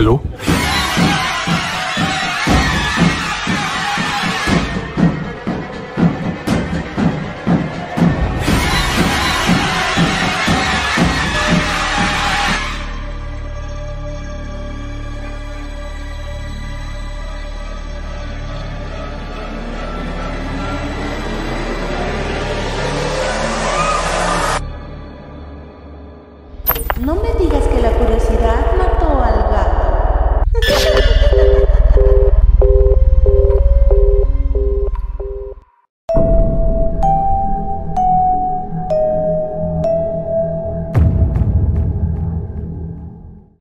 No me digas que la curiosidad